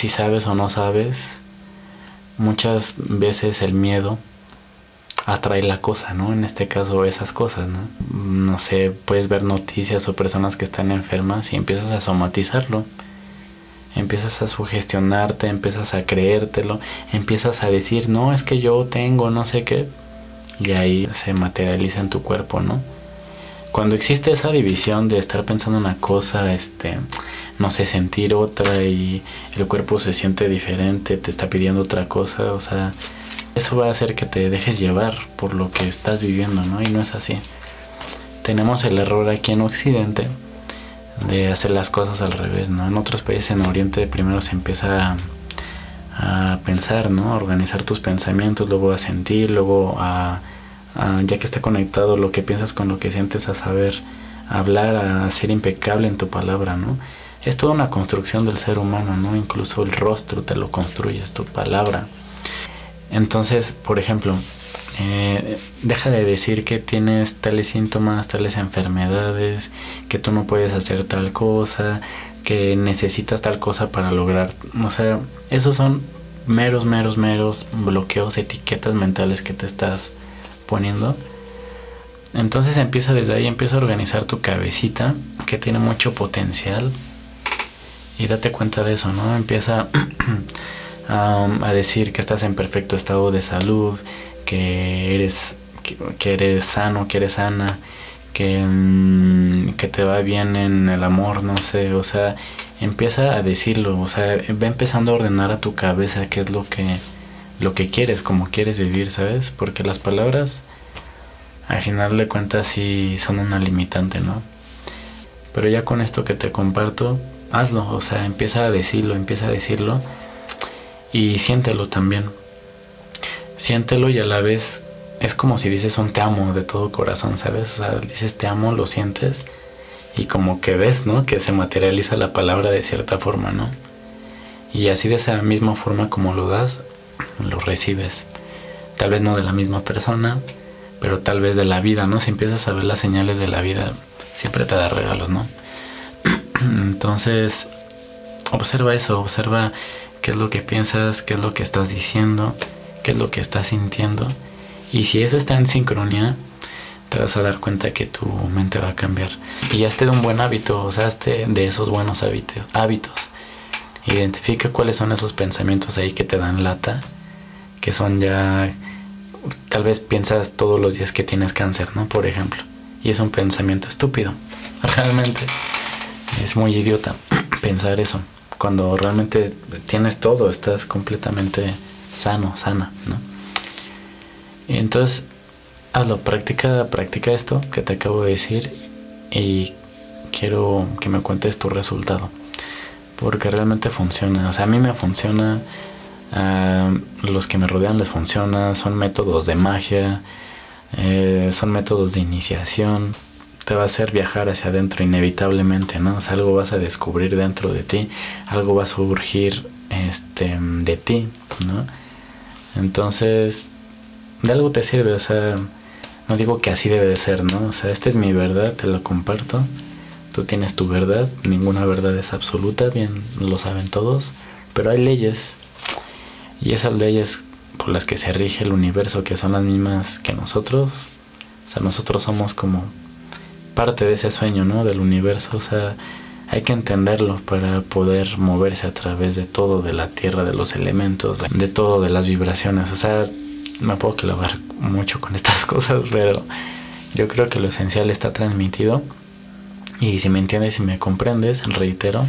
si sabes o no sabes, muchas veces el miedo atrae la cosa, ¿no? En este caso esas cosas, ¿no? No sé, puedes ver noticias o personas que están enfermas y empiezas a somatizarlo. Empiezas a sugestionarte, empiezas a creértelo, empiezas a decir, no, es que yo tengo no sé qué. Y ahí se materializa en tu cuerpo, ¿no? Cuando existe esa división de estar pensando una cosa, este, no sé, sentir otra y el cuerpo se siente diferente, te está pidiendo otra cosa, o sea, eso va a hacer que te dejes llevar por lo que estás viviendo, ¿no? Y no es así. Tenemos el error aquí en Occidente de hacer las cosas al revés, ¿no? En otros países en Oriente primero se empieza a, pensar, ¿no? A organizar tus pensamientos, luego a sentir, luego a, ya que está conectado lo que piensas con lo que sientes, a saber hablar, a ser impecable en tu palabra, ¿no? Es toda una construcción del ser humano, ¿no? Incluso el rostro te lo construyes, tu palabra. Entonces, por ejemplo, eh, deja de decir que tienes tales síntomas, tales enfermedades, que tú no puedes hacer tal cosa, que necesitas tal cosa para lograr. O sea, esos son meros, meros, meros bloqueos, etiquetas mentales que te estás poniendo. Entonces empieza desde ahí, empieza a organizar tu cabecita, que tiene mucho potencial. Y date cuenta de eso, ¿no? Empieza a decir que estás en perfecto estado de salud, que eres, que, eres sano, que eres sana, que, mm, que te va bien en el amor, no sé, o sea, empieza a decirlo, o sea, va empezando a ordenar a tu cabeza qué es lo que, lo que quieres, cómo quieres vivir, ¿sabes? Porque las palabras, al final de cuentas, sí son una limitante, ¿no? Pero ya con esto que te comparto, hazlo, o sea, empieza a decirlo, empieza a decirlo y siéntelo también. Siéntelo y a la vez es como si dices un te amo de todo corazón, ¿sabes? O sea, dices te amo, lo sientes y como que ves, ¿no? Que se materializa la palabra de cierta forma, ¿no? Y así de esa misma forma como lo das, lo recibes. Tal vez no de la misma persona, pero tal vez de la vida, ¿no? Si empiezas a ver las señales de la vida, siempre te da regalos, ¿no? Entonces, observa eso, observa qué es lo que piensas, qué es lo que estás diciendo, qué es lo que estás sintiendo. Y si eso está en sincronía, te vas a dar cuenta que tu mente va a cambiar. Y hazte de un buen hábito, o sea, hazte de esos buenos hábitos, hábitos. Identifica cuáles son esos pensamientos ahí que te dan lata, que son ya, tal vez piensas todos los días que tienes cáncer, ¿no? Por ejemplo. Y es un pensamiento estúpido. Realmente es muy idiota pensar eso cuando realmente tienes todo, estás completamente sano, sana, ¿no? entonces, hazlo, practica, practica esto que te acabo de decir y quiero que me cuentes tu resultado. Porque realmente funciona. O sea, a mí me funciona, los que me rodean les funciona, son métodos de magia, eh, son métodos de iniciación te va a hacer viajar hacia adentro inevitablemente, ¿no? O sea, algo vas a descubrir dentro de ti, algo va a surgir este, de ti, ¿no? Entonces, de algo te sirve, o sea, no digo que así debe de ser, ¿no? O sea, esta es mi verdad, te la comparto, tú tienes tu verdad, ninguna verdad es absoluta, bien lo saben todos, pero hay leyes, y esas leyes por las que se rige el universo, que son las mismas que nosotros, o sea, nosotros somos como parte de ese sueño, ¿no? Del universo, o sea, hay que entenderlo para poder moverse a través de todo, de la tierra, de los elementos, de todo, de las vibraciones, o sea, me puedo clavar mucho con estas cosas, pero yo creo que lo esencial está transmitido y si me entiendes y me comprendes, reitero,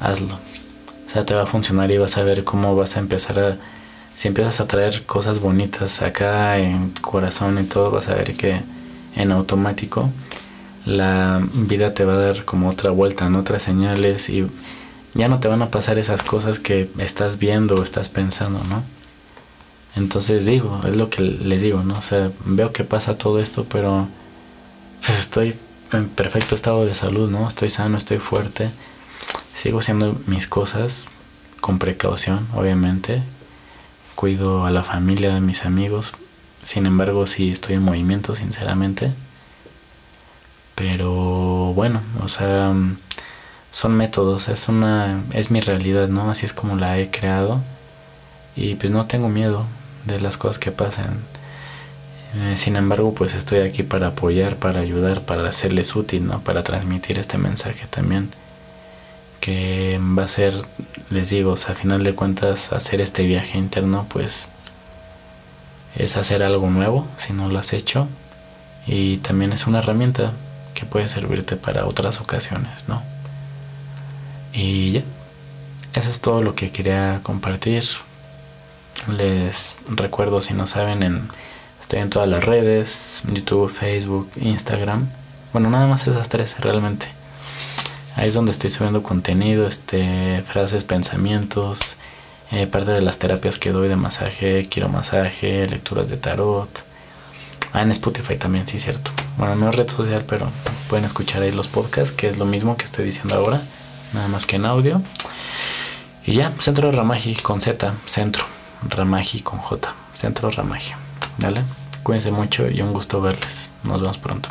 hazlo. Sea, te va a funcionar y vas a ver cómo vas a empezar a... Si empiezas a traer cosas bonitas acá en corazón y todo, vas a ver que en automático, la vida te va a dar como otra vuelta, ¿no? otras señales y ya no te van a pasar esas cosas que estás viendo o estás pensando, ¿no? Entonces digo, es lo que les digo, ¿no? O sea, veo que pasa todo esto, pero pues estoy en perfecto estado de salud, ¿no? Estoy sano, estoy fuerte, sigo haciendo mis cosas con precaución, obviamente. Cuido a la familia, a mis amigos, sin embargo, sí estoy en movimiento, sinceramente. Pero bueno, o sea, son métodos, es una es mi realidad, ¿no? Así es como la he creado y pues no tengo miedo de las cosas que pasan. Eh, sin embargo, pues estoy aquí para apoyar, para ayudar, para hacerles útil, ¿no? Para transmitir este mensaje también que va a ser, les digo, a final de cuentas hacer este viaje interno, pues es hacer algo nuevo si no lo has hecho y también es una herramienta que puede servirte para otras ocasiones, ¿no? Y ya, eso es todo lo que quería compartir. Les recuerdo si no saben, en, estoy en todas las redes, YouTube, Facebook, Instagram. Bueno, nada más esas tres realmente. Ahí es donde estoy subiendo contenido, este, frases, pensamientos, eh, parte de las terapias que doy de masaje, quiero masaje, lecturas de tarot. Ah, en Spotify también, sí, cierto. Bueno, no es red social, pero pueden escuchar ahí los podcasts, que es lo mismo que estoy diciendo ahora, nada más que en audio. Y ya, Centro Ramaji con Z, Centro Ramaji con J, Centro Ramaji. ¿Vale? Cuídense mucho y un gusto verles. Nos vemos pronto.